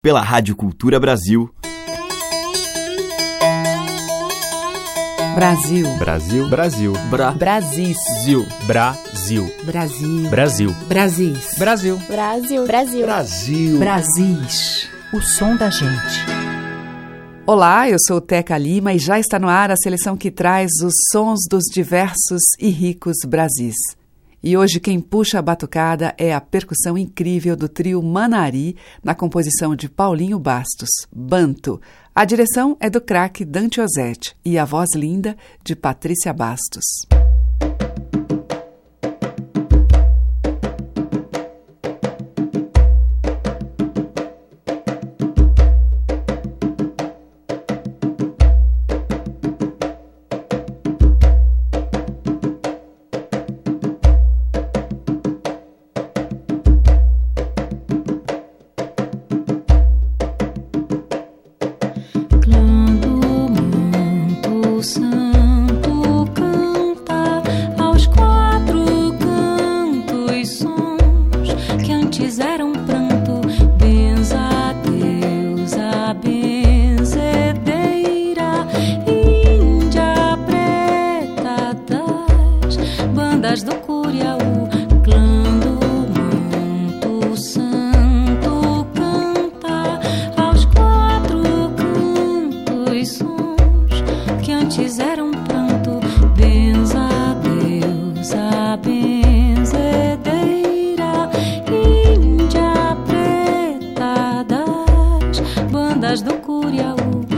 pela Rádio Cultura Brasil. Brasil. Brasil. Brasil. Bra. Brasil. Brasil. Brasil. Brasil. Brasil. Brasil. Brasil. Brasil. Brasil. Brasis. O som da gente. Olá, eu sou Teca Lima e já está no ar a seleção que traz os sons dos diversos e ricos Brasis. E hoje quem puxa a batucada é a percussão incrível do trio Manari, na composição de Paulinho Bastos, Banto. A direção é do craque Dante Ozzetti e a voz linda de Patrícia Bastos. bandas do Curiaú.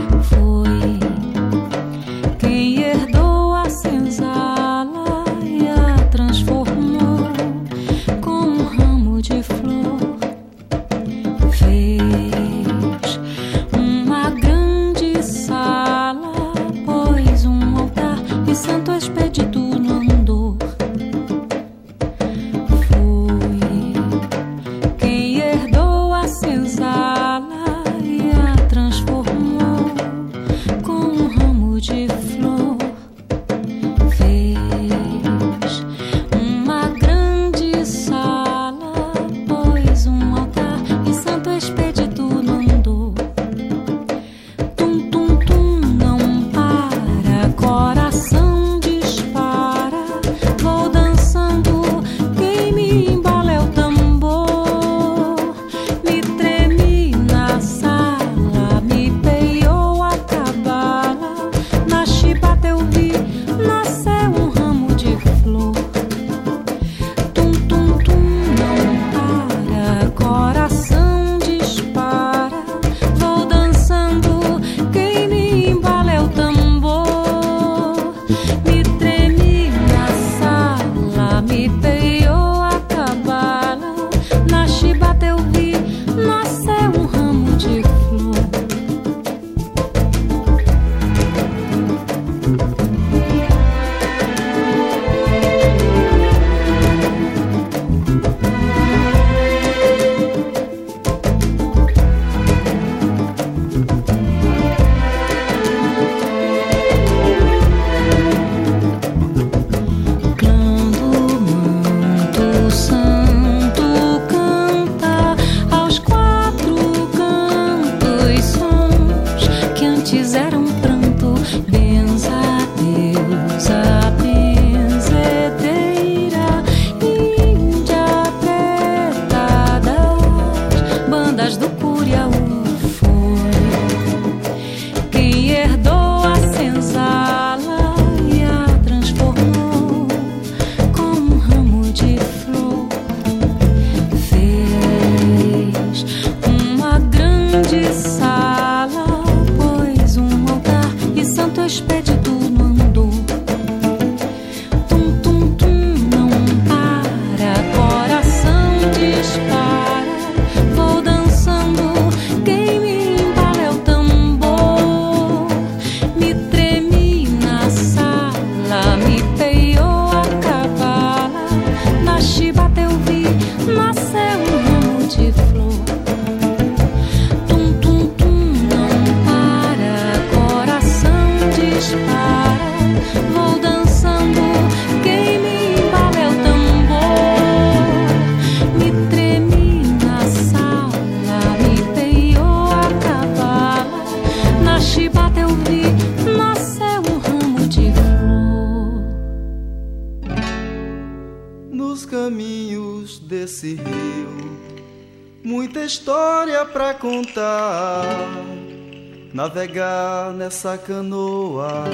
Nessa canoa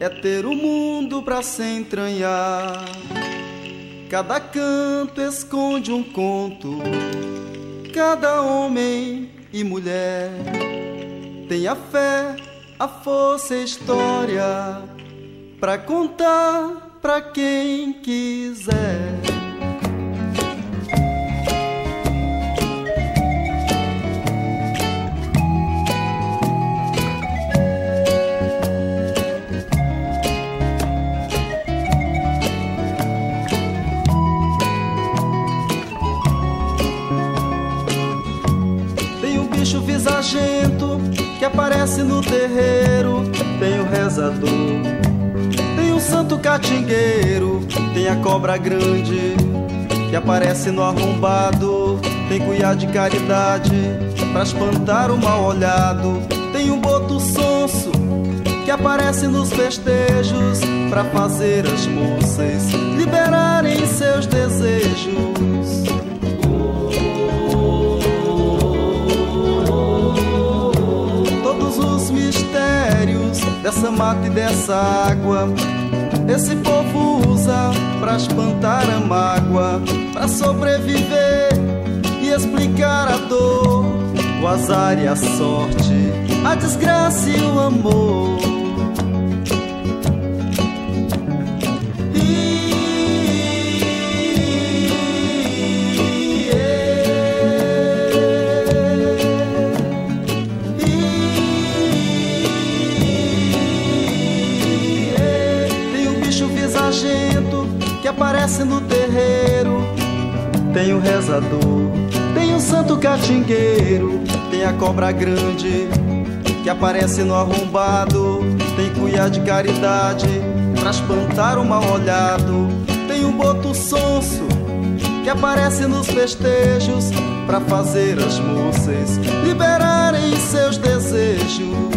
é ter o mundo pra se entranhar. Cada canto esconde um conto, cada homem e mulher tem a fé, a força e a história pra contar pra quem quiser. Aparece no terreiro. Tem o rezador, tem o santo catingueiro, tem a cobra grande que aparece no arrombado. Tem cuiá de caridade pra espantar o mal olhado. Tem um boto sonso que aparece nos festejos pra fazer as moças liberarem seus desejos. Dessa mata e dessa água. Esse povo usa pra espantar a mágoa, pra sobreviver e explicar a dor, o azar e a sorte, a desgraça e o amor. Que aparece no terreiro. Tem o rezador, tem o santo catingueiro. Tem a cobra grande que aparece no arrombado. Tem cuiá de caridade pra espantar o mal olhado. Tem um boto sonso que aparece nos festejos pra fazer as moças liberarem seus desejos.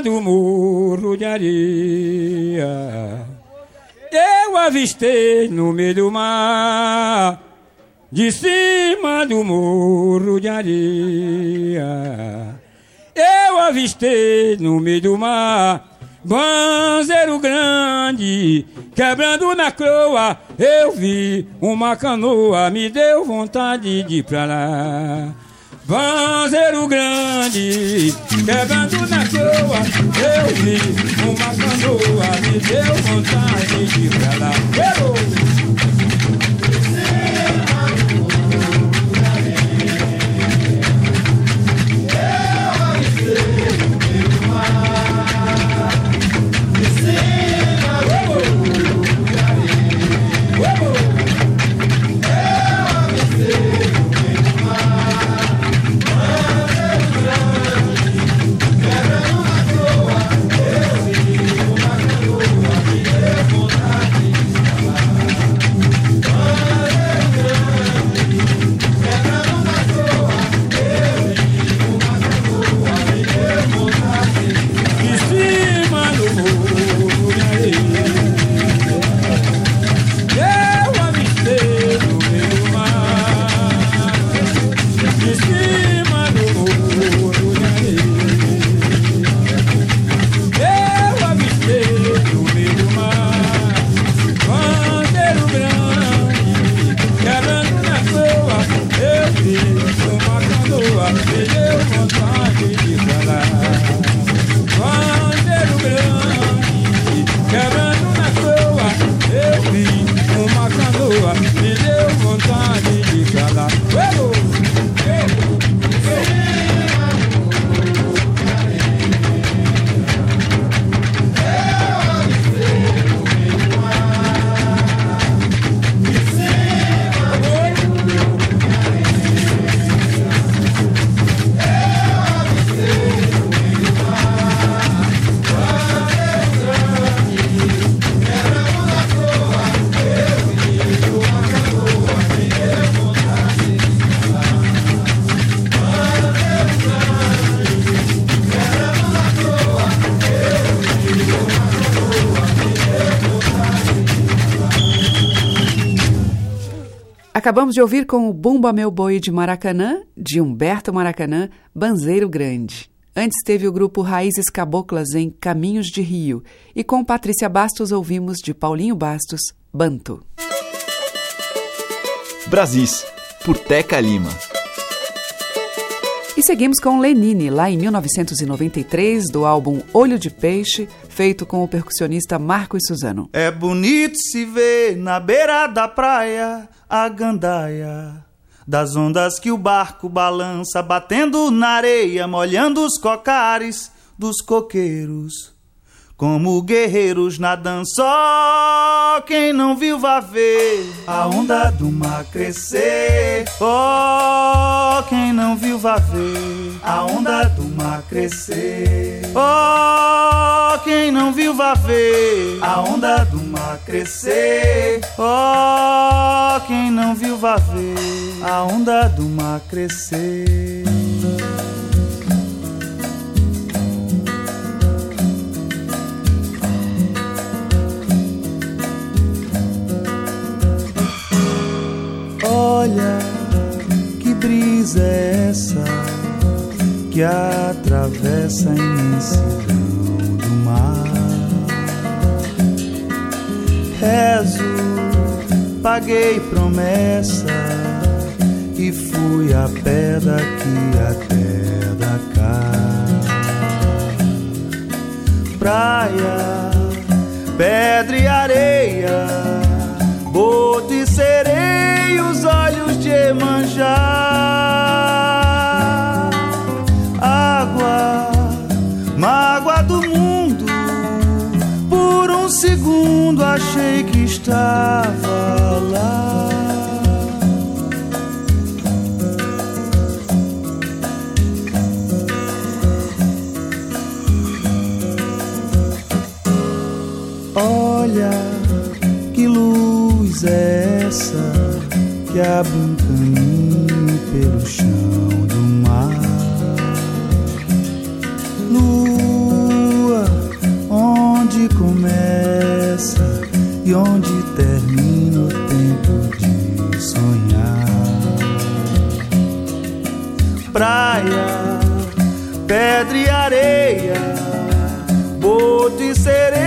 Cima do muro de areia, eu avistei no meio do mar. De cima do muro de areia, eu avistei no meio do mar. Banzeiro grande, quebrando na croa, eu vi uma canoa, me deu vontade de ir pra lá. Banzeiro grande, quebrando na croa, eu vi uma canoa, me deu vontade de ir! Acabamos de ouvir com o Bumba Meu Boi de Maracanã, de Humberto Maracanã, Banzeiro Grande. Antes teve o grupo Raízes Caboclas em Caminhos de Rio. E com Patrícia Bastos ouvimos de Paulinho Bastos, Banto. Brasis, por Teca Lima. E seguimos com Lenine, lá em 1993, do álbum Olho de Peixe, feito com o percussionista Marcos Suzano. É bonito se ver na beira da praia a gandaia das ondas que o barco balança, batendo na areia, molhando os cocares dos coqueiros. Como guerreiros nadando, só quem não viu vai ver a onda do mar crescer. Oh, quem não viu vai ver a onda do mar crescer. Oh, quem não viu vai ver a onda do mar crescer. Oh, quem não viu vai ver a onda do mar crescer. Olha que brisa é essa que atravessa a imensidão do mar. Rezo, paguei promessa e fui a pé daqui até da Praia, pedra e areia, boto e sereia de Emanjá. Água, mágoa do mundo. Por um segundo achei que estava lá. Olha que luz é essa? Que abre um caminho pelo chão do mar. Lua, onde começa e onde termina o tempo de sonhar. Praia, pedra e areia, boto e sereia,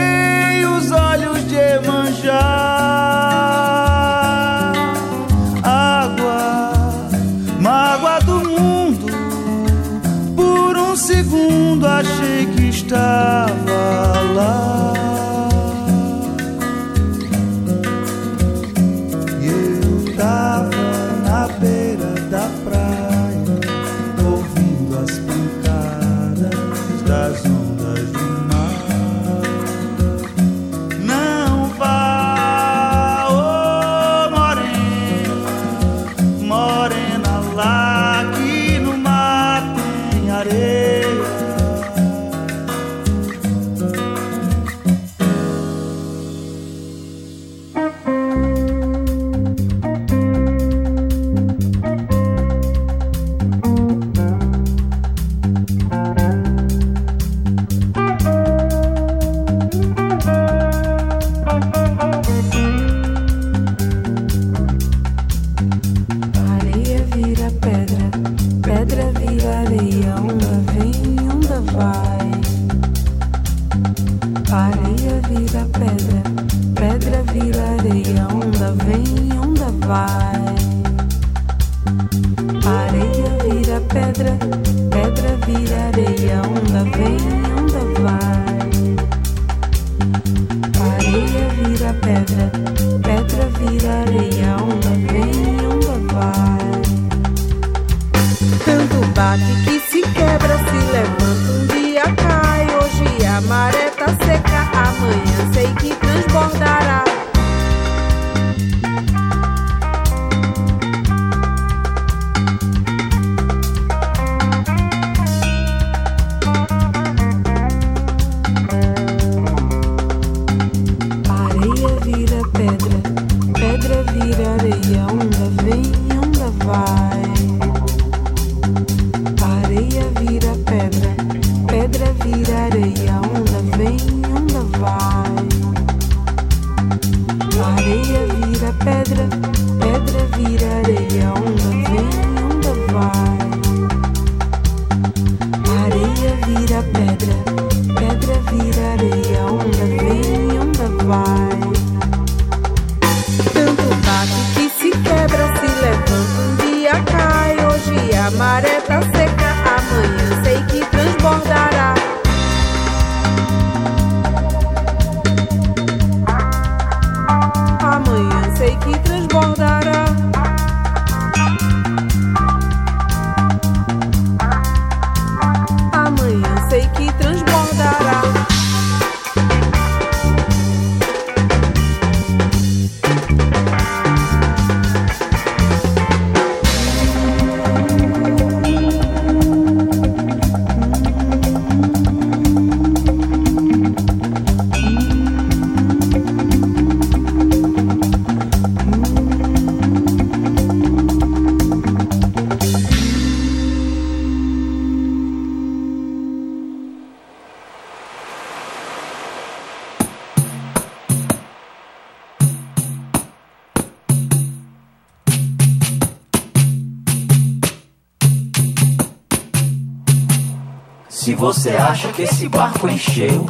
você acha que esse barco encheu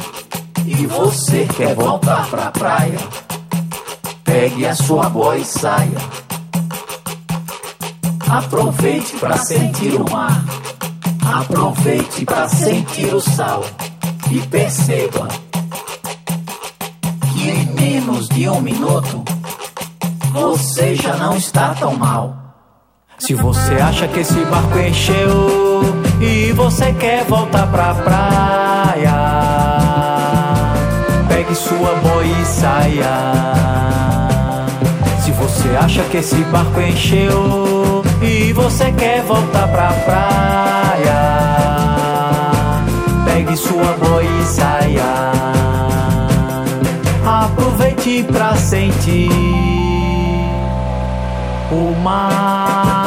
e você quer voltar pra praia, pegue a sua boia e saia. Aproveite pra sentir o mar, aproveite pra sentir o sal e perceba que em menos de um minuto você já não está tão mal. Se você acha que esse barco encheu e você quer voltar pra praia, pegue sua boia e saia. Se você acha que esse barco encheu e você quer voltar pra praia, pegue sua boia e saia. Aproveite pra sentir o mar.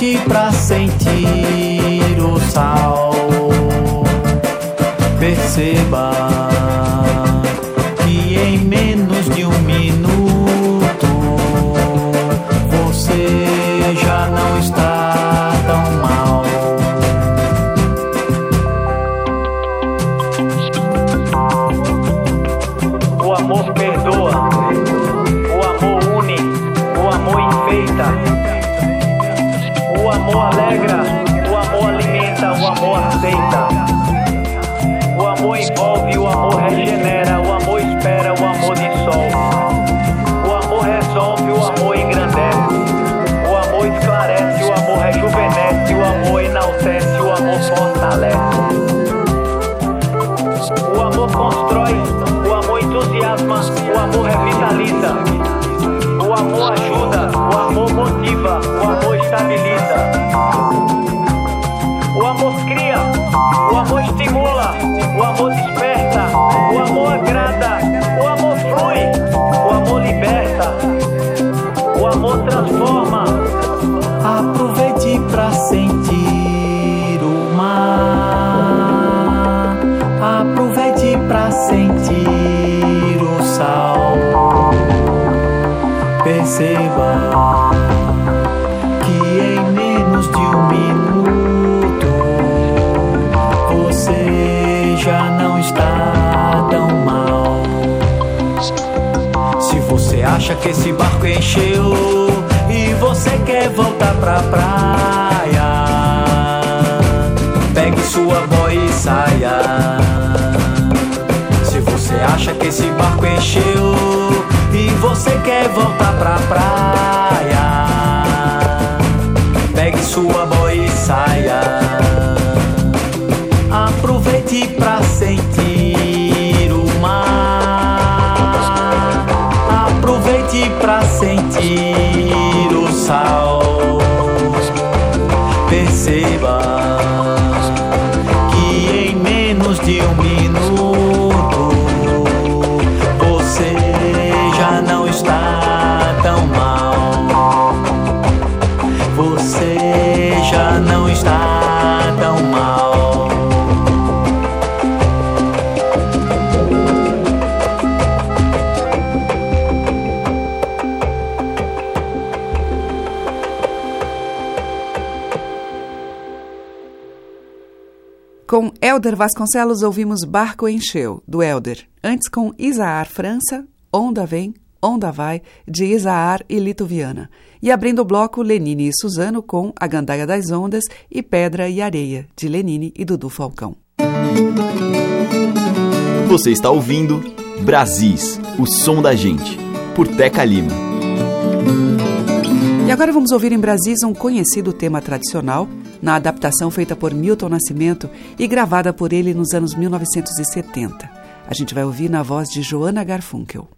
Aproveite pra sentir o sal. Perceba amor Perceba que em menos de um minuto você já não está tão mal. Se você acha que esse barco encheu e você quer voltar pra praia, pegue sua boia e saia. Se você acha que esse barco encheu você quer voltar pra praia, Com Elder Vasconcelos ouvimos Barco Encheu, do Elder. Antes com Isaar França, Onda Vem, Onda Vai, de Isaar e Lito Viana. E abrindo o bloco, Lenine e Suzano com A Gandaia das Ondas e Pedra e Areia, de Lenine e Dudu Falcão. Você está ouvindo Brasis, o som da gente, por Teca Lima. E agora vamos ouvir em Brasis um conhecido tema tradicional, na adaptação feita por Milton Nascimento e gravada por ele nos anos 1970. A gente vai ouvir na voz de Joana Garfunkel.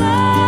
fly.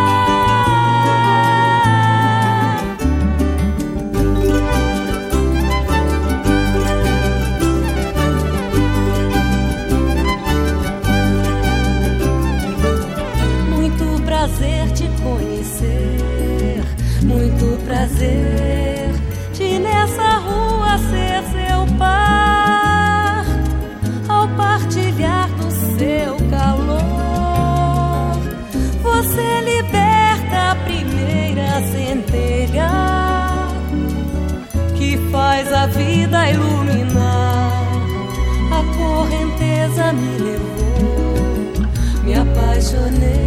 your.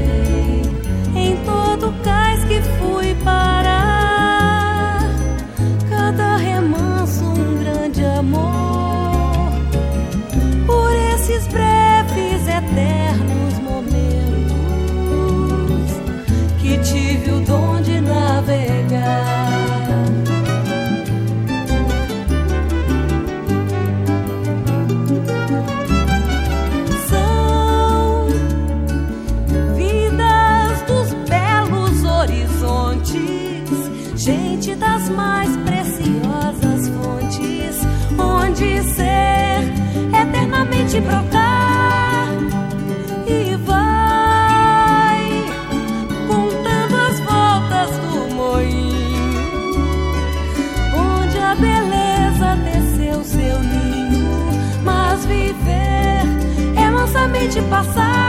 das mais preciosas fontes, onde ser eternamente brotar e vai contando as voltas do moinho, onde a beleza desceu seu ninho, mas viver é mansamente passar.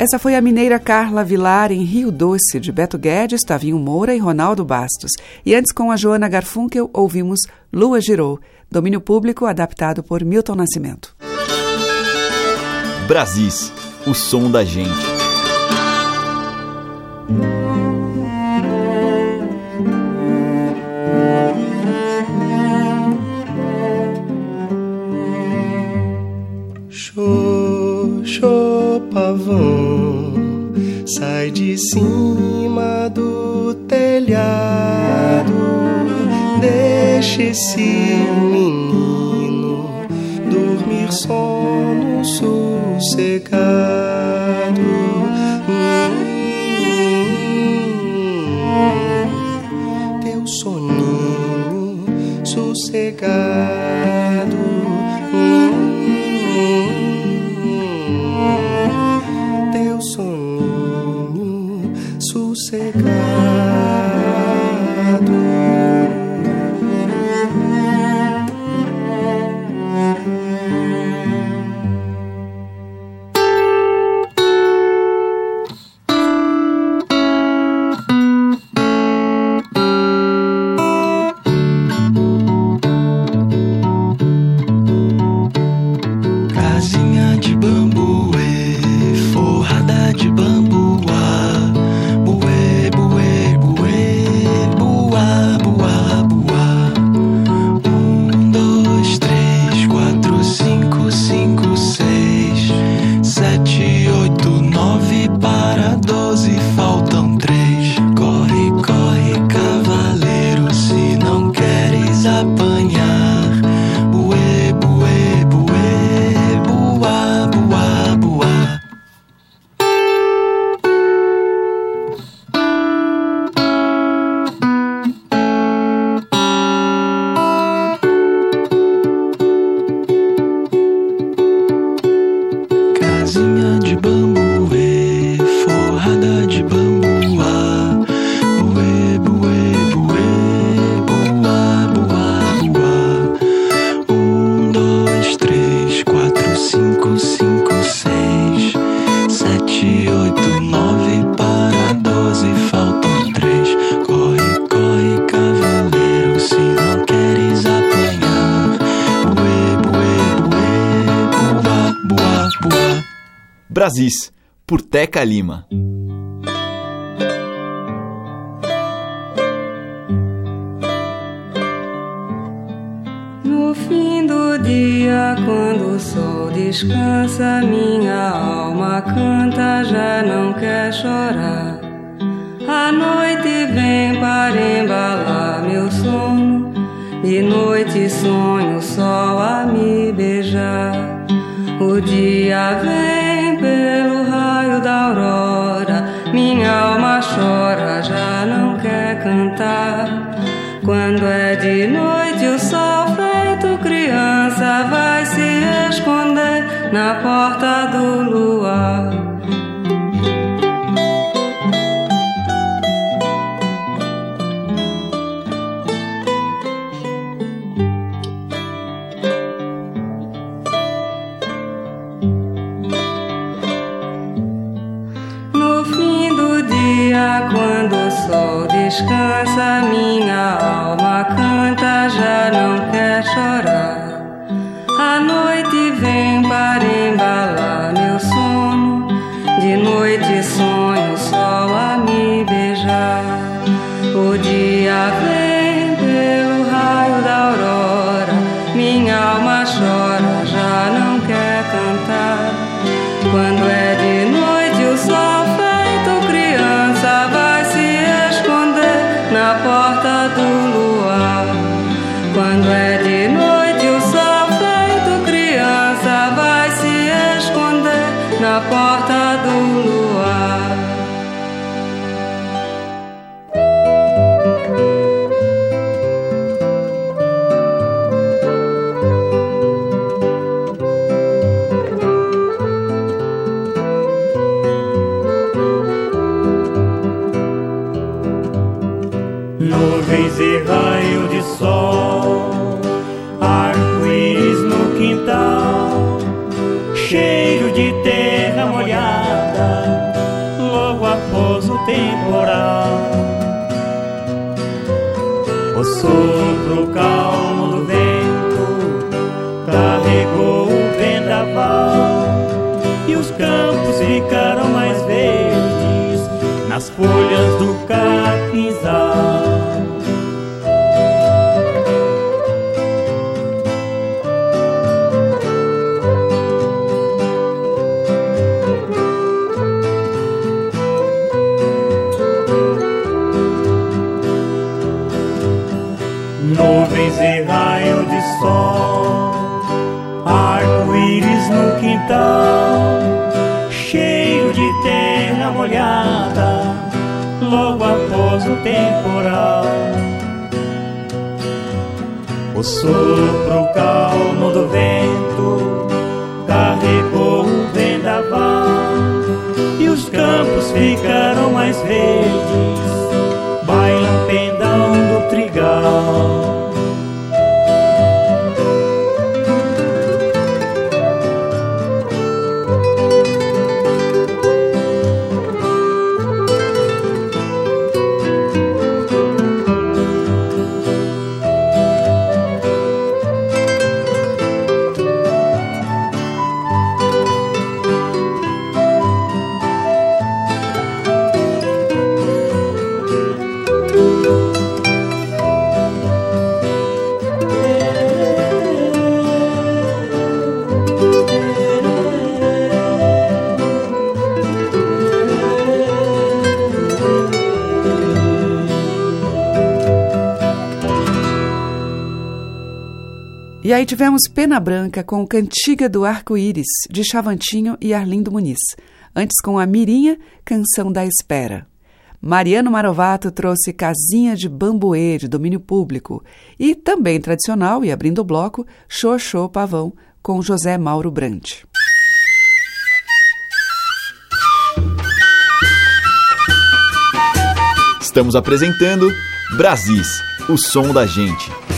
Essa foi a mineira Carla Vilar em Rio Doce, de Beto Guedes, Tavinho Moura e Ronaldo Bastos. E antes, com a Joana Garfunkel, ouvimos Lua Girou, domínio público adaptado por Milton Nascimento. Brasis, o som da gente. Teca Lima. Dia, quando o sol descansa, minha alma canta, já não quer chorar. Sopro calmo do vento carregou o vendaval e os campos ficaram mais verdes nas folhas do capinzal. O sopro calmo do vento carregou o vendaval e os campos ficaram mais verdes, bailam pendão do trigal. E aí tivemos Pena Branca com Cantiga do Arco-Íris, de Chavantinho e Arlindo Muniz. Antes com a Mirinha, Canção da Espera. Mariano Marovato trouxe Casinha de Bambuê, de domínio público. E também tradicional, e abrindo o bloco, Xoxô Pavão, com José Mauro Brandt. Estamos apresentando Brasis, o som da gente.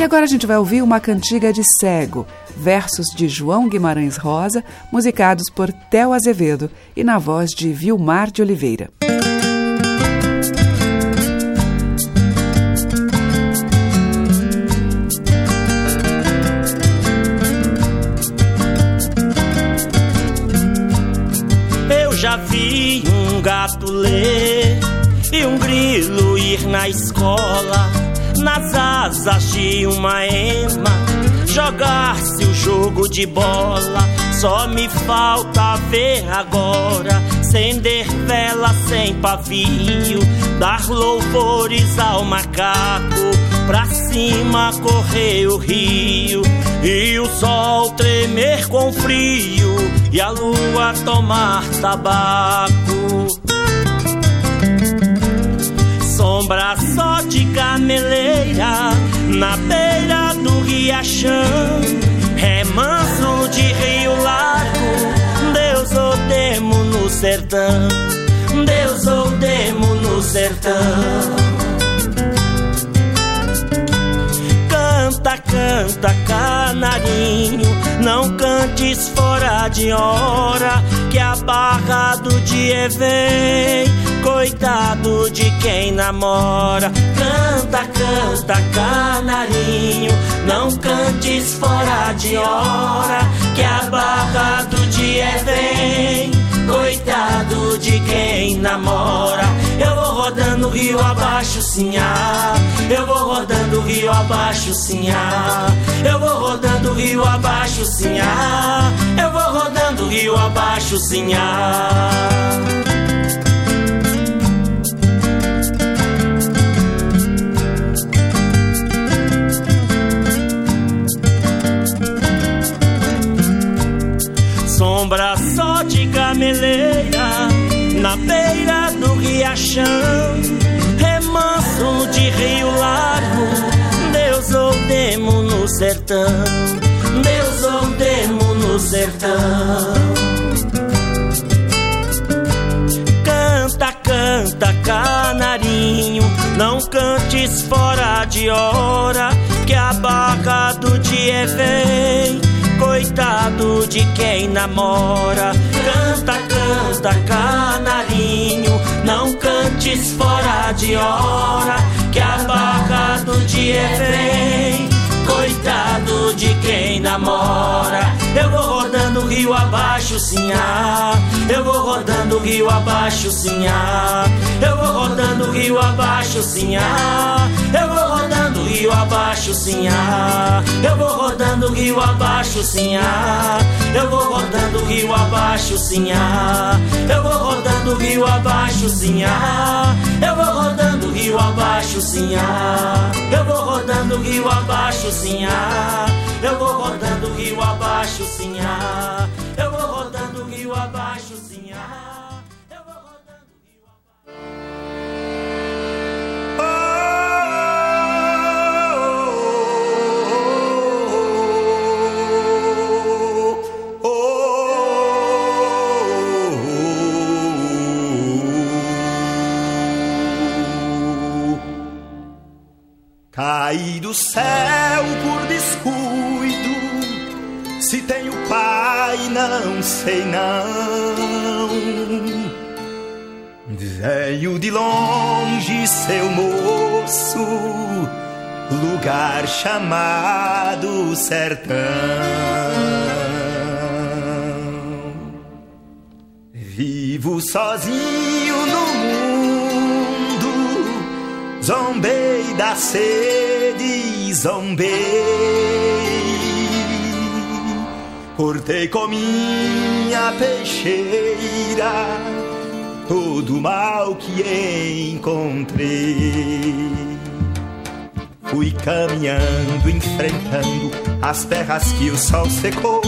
E agora a gente vai ouvir uma cantiga de cego, versos de João Guimarães Rosa, musicados por Theo Azevedo e na voz de Vilmar de Oliveira. Eu já vi um gato ler e um grilo ir na escola nas asas de uma ema, jogar-se o jogo de bola. Só me falta ver agora, acender vela sem pavio, dar louvores ao macaco, pra cima correr o rio, e o sol tremer com frio, e a lua tomar tabaco sombra só de gameleira na beira do riachão. Remanso de rio largo, Deus ou demo no sertão. Deus ou demo no sertão. Canta, canta, canarinho, não cantes fora de hora, que a barra do dia vem, coitado de quem namora. Canta, canta, canarinho, não cantes fora de hora, que a barra do dia vem, coitado de quem namora. Rodando rio abaixo, sinhá. Eu vou rodando rio abaixo, sinhá. Eu vou rodando rio abaixo, sinhá. Eu vou rodando rio abaixo, sinhá. Sombra só de do riachão, remanso de rio largo, Deus ou demo no sertão, Deus ou demo no sertão. Canta, canta, canarinho, não cantes fora de hora, que a barra do dia vem coitado de quem namora. Canta, canta, canarinho, não cantes fora de hora, que a barra do dia vem. Coitado de quem namora. Eu vou rodando rio abaixo, sinhá. Eu vou rodando rio abaixo, sinhá. Eu vou rodando rio abaixo, sinhá. Eu vou rodando rio abaixo, sinhá. Eu vou rodando rio abaixo, sinhá. Eu vou rodando rio abaixo, sinhá. Eu vou rodando rio abaixo, sinhá. Eu vou rodando rio abaixo, sinhá. Eu vou rodando rio abaixo, sinhá. Eu vou rodando rio abaixo, sinhá. Eu vou rodando rio abaixo, sertão. Vivo sozinho no mundo, zombei da sede, zombei. Cortei com minha peixeira todo mal que encontrei. Fui caminhando, enfrentando as terras que o sol secou,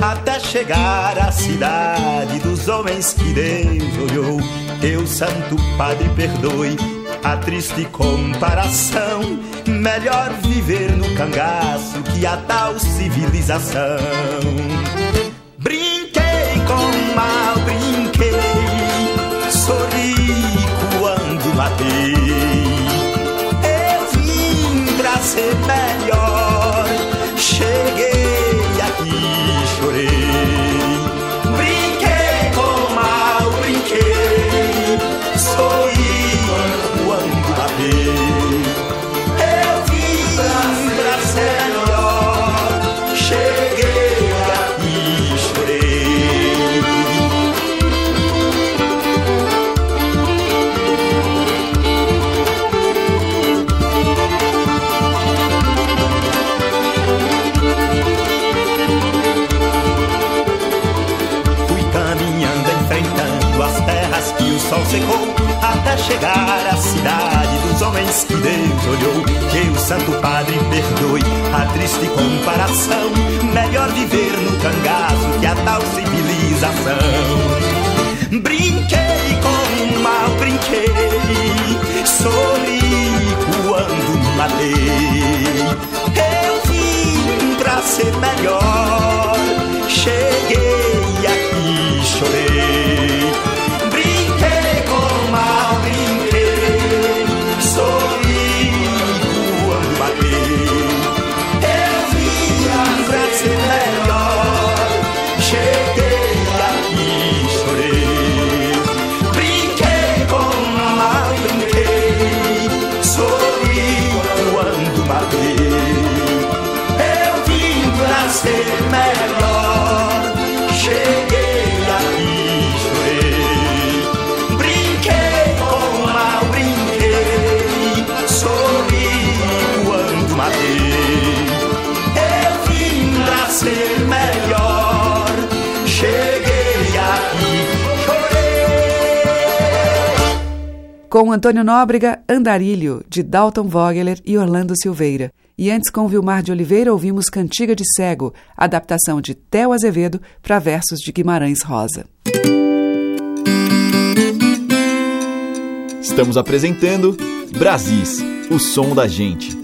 até chegar à cidade dos homens que Deus olhou. Teu Santo Padre perdoe a triste comparação. Melhor viver no cangaço que a tal civilização. secou até chegar à cidade dos homens que Deus olhou. Que o Santo Padre perdoe a triste comparação. Melhor viver no cangaço que a tal civilização. Brinquei com o mal, brinquei, sorri quando matei. Eu vim pra ser melhor, cheguei aqui, chorei. Ser melhor, cheguei aqui, chorei. Brinquei com o mal, brinquei, sorri quando matei. Eu vim pra ser melhor, cheguei aqui, chorei. Com Antônio Nóbrega, Andarilho, de Dalton Vogeler e Orlando Silveira. E antes, com Vilmar de Oliveira, ouvimos Cantiga de Cego, adaptação de Theo Azevedo para versos de Guimarães Rosa. Estamos apresentando Brasis, o som da gente.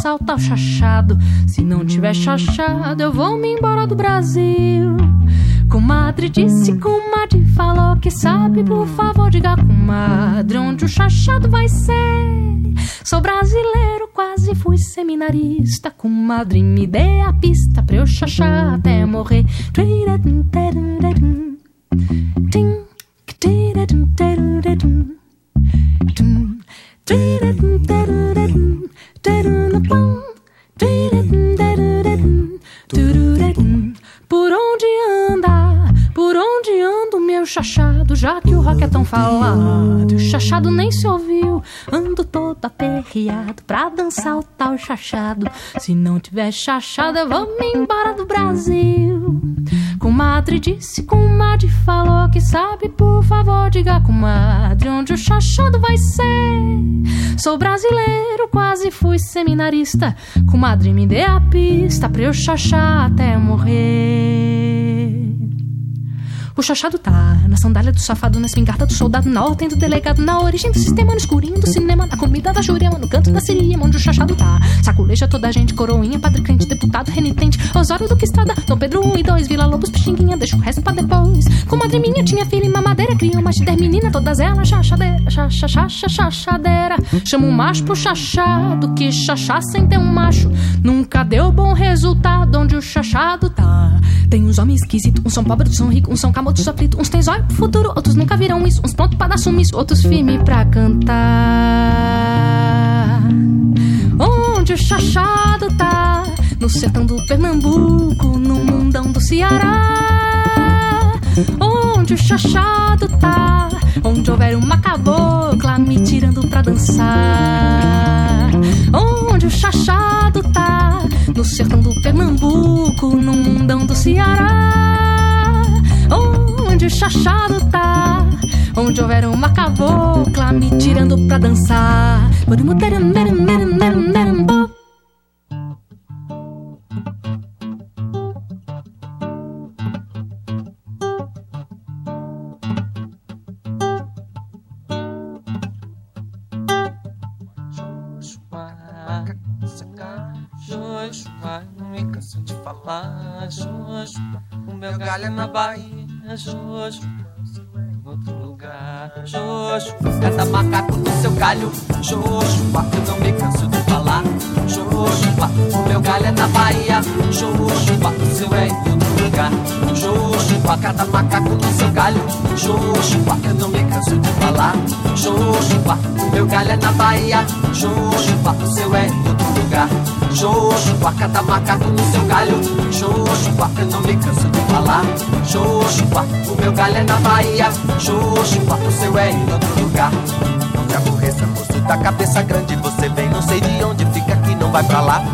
Dançar o chachado. Se não tiver chachado, eu vou me embora do Brasil. Comadre disse, comadre falou que sabe, por favor, diga comadre onde o chachado vai ser. Sou brasileiro, quase fui seminarista. Comadre, me dê a pista pra eu chachar até morrer. O rock é tão falado, o chachado nem se ouviu. Ando todo aperreado pra dançar o tal chachado. Se não tiver chachado, eu vou me embora do Brasil. Comadre disse, comadre falou que sabe, por favor, diga comadre onde o chachado vai ser. Sou brasileiro, quase fui seminarista. Comadre, me dê a pista pra eu chachar até morrer. O chachado tá na sandália do safado, na espingarda do soldado, na ordem do delegado, na origem do sistema, no escurinho do cinema, na comida da jurema, no canto da siriema, onde o chachado tá. Saculeja toda a gente, coroinha, padre crente, deputado, renitente, Osório do que estrada, Dom Pedro 1 e 2, Vila Lobos, Pixinguinha, deixa o resto pra depois. Comadre minha tinha filha e mamadeira, criou uma menina, todas elas chachadeira, chacha, chacha, chachadeira. Chama um macho pro chachado, que chachá sem ter um macho. Nunca deu bom resultado onde o chachado tá. Tem uns homens esquisitos, uns são pobres, outros são ricos, uns são camotes, outros aflitos, uns tem zóio pro futuro, outros nunca viram isso, uns pronto pra dar sumiço, outros firme pra cantar. Onde o chachado tá? No sertão do Pernambuco, no mundão do Ceará. Onde o chachado tá? Onde houver uma cabocla me tirando pra dançar. Onde o chachado tá? No sertão do Pernambuco, no mundão do Ceará. Onde o chachado tá? Onde houver uma cabocla me tirando pra dançar. Em outro lugar. Joshua, cada macaco no seu galho. Joshua, eu não me canso de falar. Joshua, o meu galho é na Bahia. Joshua, o seu é em outro lugar. Joshua, cada macaco no seu galho. Joshua, eu não me canso de falar. Joshua, o meu galho é na Bahia. Joshua, o seu é em outro lugar. Joshua, cada macaco no seu galho. Joshua, eu não me canso de falar. Joshua, o meu galho é na Bahia. Joshua, o seu é em outro lugar. Não te aborreça, moço da cabeça grande. Você vem, não sei de onde fica aqui, não vai pra lá.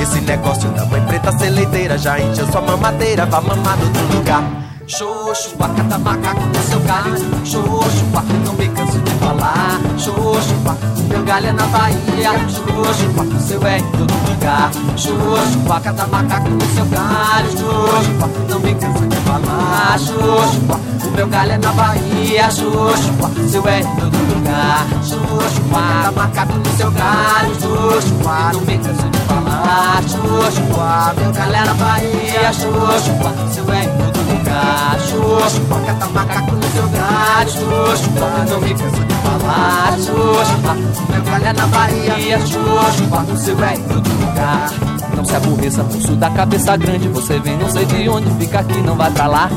Esse negócio da mãe preta seleiteira já encheu sua mamadeira, vá mamar no outro lugar. Joshua, cada macaco no seu galho. Joshua, não me canso de falar. Joshua, o meu galho é na Bahia. Joshua, o seu é em todo lugar. Joshua, cada macaco no seu galho. Joshua, não me canso de falar. Joshua, o meu galho é na Bahia. Joshua, o seu é em todo lugar. Joshua, cada macaco no seu galho. Joshua, não me canso de falar. Joshua, meu galho é na Bahia. Joshua, o seu é em todo lugar. Joshua, cada macaco no seu galho. Joshua, não me canso de falar. Joshua, meu galho é na Bahia. Joshua, o seu é em todo lugar. Não se aborreça, pulso da cabeça grande. Você vem, não sei de onde, fica aqui, não vai pra lá.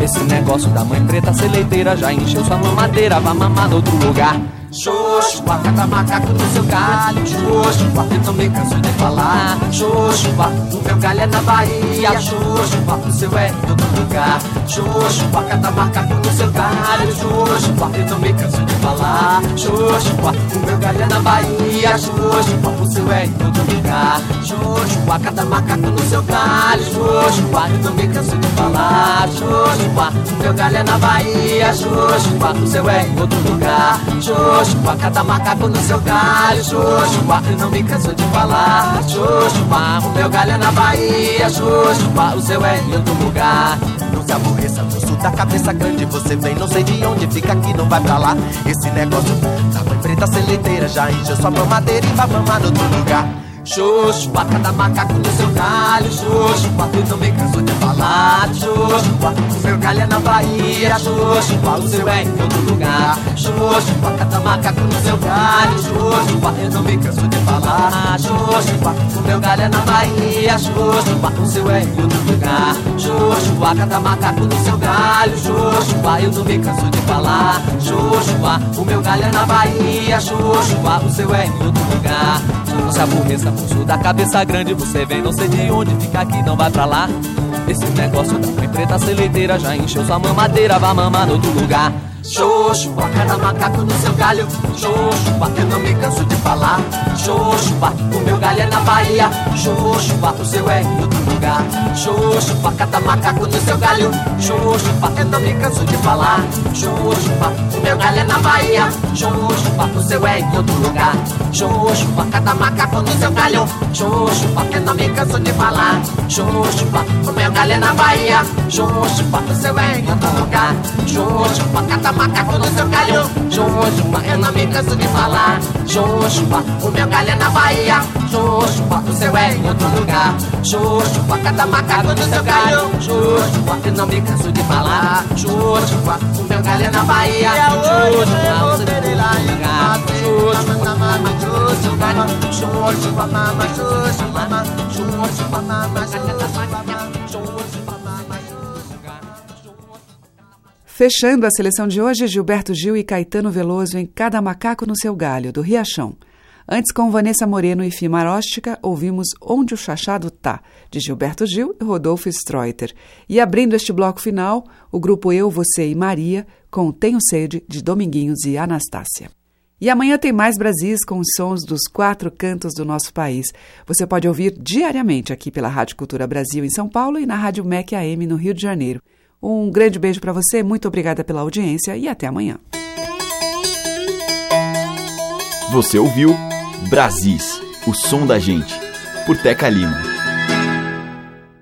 Esse negócio da mãe preta seleiteira já encheu sua mamadeira, vá mamar no outro lugar. Joshua, cada macaco no seu galho. Joshua, eu não me canso de falar. Joshua, o meu galho é na Bahia. Joshua, o seu é em todo lugar. Xoxua, cada macaco no galho Xoxua, eu não me canso de falar Xoxua, o meu galho é na Bahia Xoxua, o seu é em todo lugar Xoxua, cada macaco no seu galho Xoxua, eu não me canso de falar Xoxua, o meu galho é na Bahia Xoxua, o seu é em outro lugar Xoxua, cada macaco no seu galho Xoxua, eu não me canso de falar Xoxua, o meu galho é na Bahia Xoxua, o seu é em outro lugar Não se aborreça, moço da cabeça grande Você vem, não sei de onde, fica aqui, não vai pra lá. Esse negócio da mãe preta leiteira Já encheu sua mamadeira e vai mamar no outro lugar Xoxua, cada macaco no seu galho Xoxua, tu não me canso de falar Xoxua, o meu galho é na Bahia Xoxua, o seu é em outro lugar Xoxua, cada macaco no seu galho Xoxua, eu não me canso de falar Xoxua, o meu galho é na Bahia Xoxua, o seu é em outro lugar Xoxua, cada macaco no seu galho Xoxua, eu não me canso de falar Xoxua, o meu galho é na Bahia Xoxua, o seu é em outro lugar Não se Moço da cabeça grande, você vem não sei de onde, fica aqui, não vai pra lá. Esse negócio da preta seleiteira já encheu sua mamadeira, vai mamar no outro lugar. Xoxua, cada macaco no seu galho. Xoxua, eu não me canso de falar. Xoxua, o meu galho é na Bahia. Xoxua, o seu é em outro lugar. Xoxua, cada macaco no seu galho. Xoxua, eu não me canso de falar. Xoxua, o meu galho é na Bahia. Xoxua, o seu é em outro lugar. Xoxua, cada macaco no seu galho. Xoxua, eu não me canso de falar. Xoxua, o meu galho é na Bahia. Xoxua, o seu é em outro lugar. Xoxua, cada macaco no seu galho Xoxua, eu não me canso de falar Xoxua, o meu galho é na Bahia Xoxua, o seu é em outro lugar Xoxua, cada macaco no seu galho Xoxua, eu não me canso de falar Xoxua, o meu galho é na Bahia Xoxua, o seu é em outro lugar Xoxua, mama, xoxua, xoxua, mama, xoxua, mama, xoxua, mama, Fechando a seleção de hoje, Gilberto Gil e Caetano Veloso em Cada Macaco no Seu Galho, do Riachão. Antes, com Vanessa Moreno e Fimaróstica, ouvimos Onde o Chachado Tá, de Gilberto Gil e Rodolfo Streuter. E abrindo este bloco final, o grupo Eu, Você e Maria, com Tenho Sede, de Dominguinhos e Anastácia. E amanhã tem mais Brasis com os sons dos quatro cantos do nosso país. Você pode ouvir diariamente aqui pela Rádio Cultura Brasil em São Paulo e na Rádio MEC AM no Rio de Janeiro. Um grande beijo para você, muito obrigada pela audiência e até amanhã. Você ouviu Brasis, o som da gente, por Teca Lima.